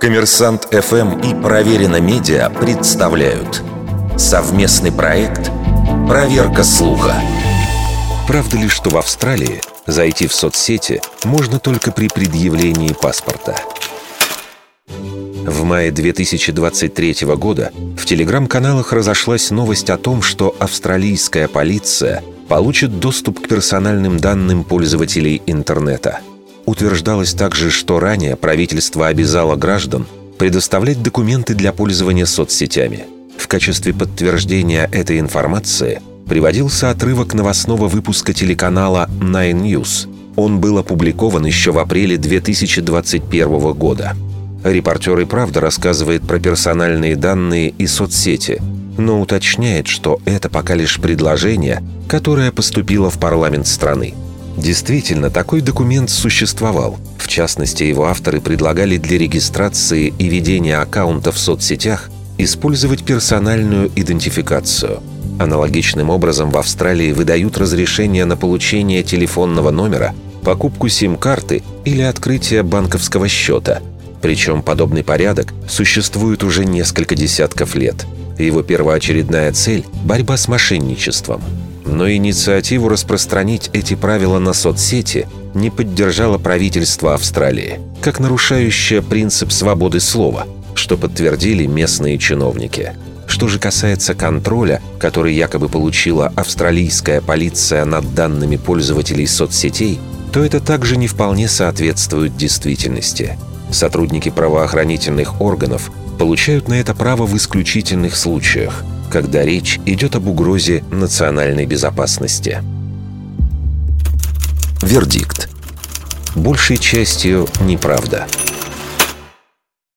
Коммерсант ФМ и Проверено Медиа представляют совместный проект «Проверка слуха». Правда ли, что в Австралии зайти в соцсети можно только при предъявлении паспорта? В мае 2023 года в телеграм-каналах разошлась новость о том, что австралийская полиция получит доступ к персональным данным пользователей интернета – Утверждалось также, что ранее правительство обязало граждан предоставлять документы для пользования соцсетями. В качестве подтверждения этой информации приводился отрывок новостного выпуска телеканала Nine News. Он был опубликован еще в апреле 2021 года. Репортер и правда рассказывает про персональные данные и соцсети, но уточняет, что это пока лишь предложение, которое поступило в парламент страны – Действительно, такой документ существовал. В частности, его авторы предлагали для регистрации и ведения аккаунта в соцсетях использовать персональную идентификацию. Аналогичным образом в Австралии выдают разрешение на получение телефонного номера, покупку сим-карты или открытие банковского счета. Причем подобный порядок существует уже несколько десятков лет. Его первоочередная цель – борьба с мошенничеством – но инициативу распространить эти правила на соцсети не поддержало правительство Австралии, как нарушающее принцип свободы слова, что подтвердили местные чиновники. Что же касается контроля, который якобы получила австралийская полиция над данными пользователей соцсетей, то это также не вполне соответствует действительности. Сотрудники правоохранительных органов получают на это право в исключительных случаях – когда речь идет об угрозе национальной безопасности. Вердикт. Большей частью неправда.